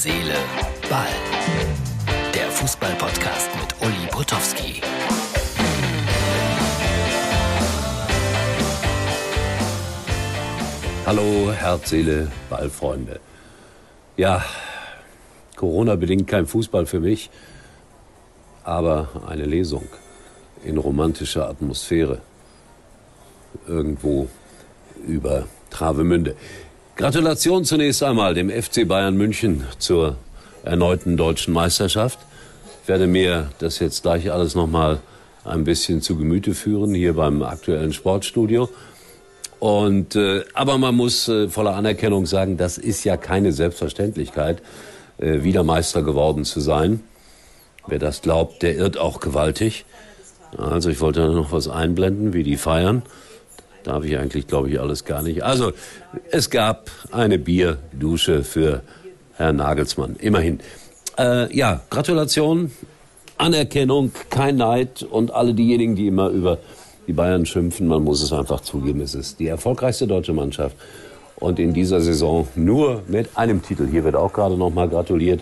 Seele, Ball. Der Fußball-Podcast mit Uli Potowski. Hallo, Herz, Seele, Ballfreunde. Ja, Corona bedingt kein Fußball für mich, aber eine Lesung in romantischer Atmosphäre. Irgendwo über Travemünde. Gratulation zunächst einmal dem FC Bayern München zur erneuten deutschen Meisterschaft. Ich werde mir das jetzt gleich alles nochmal ein bisschen zu Gemüte führen hier beim aktuellen Sportstudio. Und äh, aber man muss äh, voller Anerkennung sagen, das ist ja keine Selbstverständlichkeit, äh, wieder Meister geworden zu sein. Wer das glaubt, der irrt auch gewaltig. Also ich wollte noch was einblenden, wie die feiern. Darf ich eigentlich, glaube ich, alles gar nicht. Also es gab eine Bierdusche für Herrn Nagelsmann. Immerhin. Äh, ja, Gratulation, Anerkennung, kein Neid und alle diejenigen, die immer über die Bayern schimpfen, man muss es einfach zugeben, es ist die erfolgreichste deutsche Mannschaft. Und in dieser Saison nur mit einem Titel. Hier wird auch gerade nochmal gratuliert.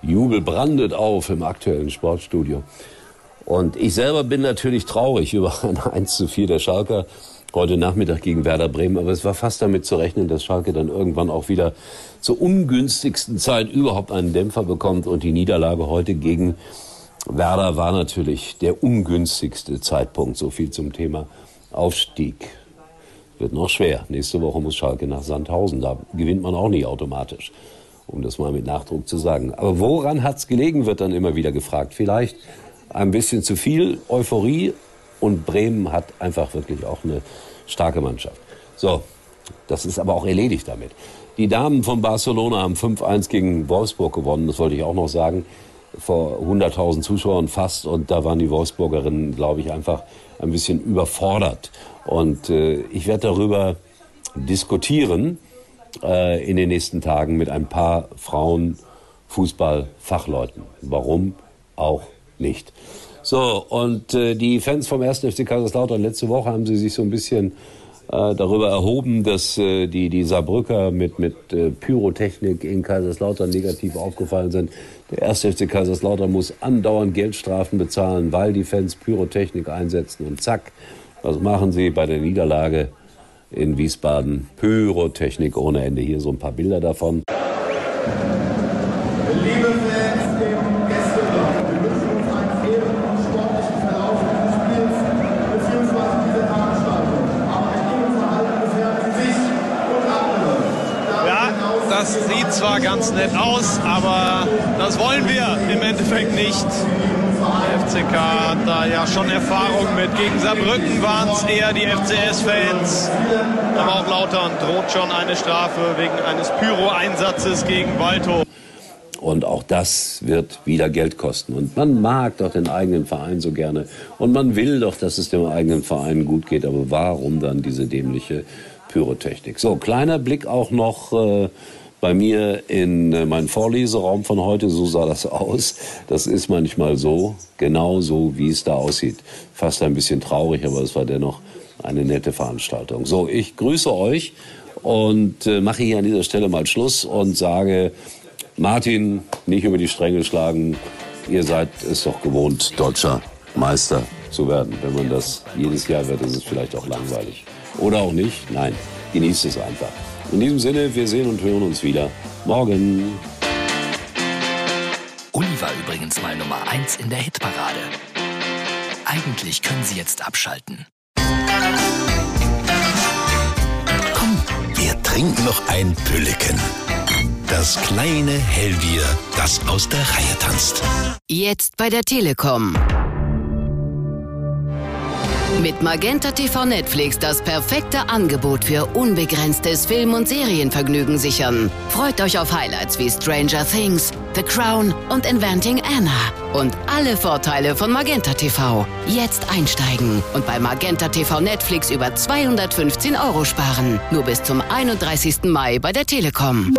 Jubel brandet auf im aktuellen Sportstudio. Und ich selber bin natürlich traurig über ein 1 zu 4 der Schalker heute Nachmittag gegen Werder Bremen. Aber es war fast damit zu rechnen, dass Schalke dann irgendwann auch wieder zur ungünstigsten Zeit überhaupt einen Dämpfer bekommt. Und die Niederlage heute gegen Werder war natürlich der ungünstigste Zeitpunkt. So viel zum Thema Aufstieg. Wird noch schwer. Nächste Woche muss Schalke nach Sandhausen. Da gewinnt man auch nicht automatisch, um das mal mit Nachdruck zu sagen. Aber woran hat's gelegen, wird dann immer wieder gefragt. Vielleicht ein bisschen zu viel Euphorie und Bremen hat einfach wirklich auch eine starke Mannschaft. So, das ist aber auch erledigt damit. Die Damen von Barcelona haben 5-1 gegen Wolfsburg gewonnen, das wollte ich auch noch sagen vor 100.000 Zuschauern fast und da waren die Wolfsburgerinnen, glaube ich, einfach ein bisschen überfordert. Und äh, ich werde darüber diskutieren äh, in den nächsten Tagen mit ein paar Frauen Fußballfachleuten. Warum auch nicht? So, und äh, die Fans vom 1. FC Kaiserslautern, letzte Woche haben sie sich so ein bisschen äh, darüber erhoben, dass äh, die, die Saarbrücker mit, mit äh, Pyrotechnik in Kaiserslautern negativ aufgefallen sind. Der 1. FC Kaiserslautern muss andauernd Geldstrafen bezahlen, weil die Fans Pyrotechnik einsetzen. Und zack, was machen sie bei der Niederlage in Wiesbaden? Pyrotechnik ohne Ende. Hier so ein paar Bilder davon. Liebe Fans im Gästeblock, wir wünschen uns einen fairen und sportlichen Verlauf des Spiels bzw. dieser Veranstaltung. Aber ein Gegenverhalten gefährdet sich und andere. Darüber Ja, hinaus das sieht zwar ganz nett aus, aber das wollen wir im Endeffekt nicht. Der FCK hat da ja schon Erfahrung mit. Gegen Saarbrücken waren es eher die FCS-Fans. Aber auch Lautern droht schon eine Strafe wegen eines Pyro-Einsatzes gegen Waldhof. Und auch das wird wieder Geld kosten. Und man mag doch den eigenen Verein so gerne. Und man will doch, dass es dem eigenen Verein gut geht. Aber warum dann diese dämliche Pyrotechnik? So, kleiner Blick auch noch äh, bei mir in äh, meinen Vorleseraum von heute. So sah das aus. Das ist manchmal so, genau so, wie es da aussieht. Fast ein bisschen traurig, aber es war dennoch eine nette Veranstaltung. So, ich grüße euch und äh, mache hier an dieser Stelle mal Schluss und sage, Martin, nicht über die Stränge schlagen. Ihr seid es doch gewohnt, deutscher Meister zu werden. Wenn man das jedes Jahr wird, ist es vielleicht auch langweilig. Oder auch nicht. Nein, genießt es einfach. In diesem Sinne, wir sehen und hören uns wieder morgen. Uli war übrigens mal Nummer 1 in der Hitparade. Eigentlich können Sie jetzt abschalten. Komm, wir trinken noch ein Pülliken. Das kleine Hellbier, das aus der Reihe tanzt. Jetzt bei der Telekom. Mit Magenta TV Netflix das perfekte Angebot für unbegrenztes Film- und Serienvergnügen sichern. Freut euch auf Highlights wie Stranger Things, The Crown und Inventing Anna. Und alle Vorteile von Magenta TV. Jetzt einsteigen und bei Magenta TV Netflix über 215 Euro sparen. Nur bis zum 31. Mai bei der Telekom.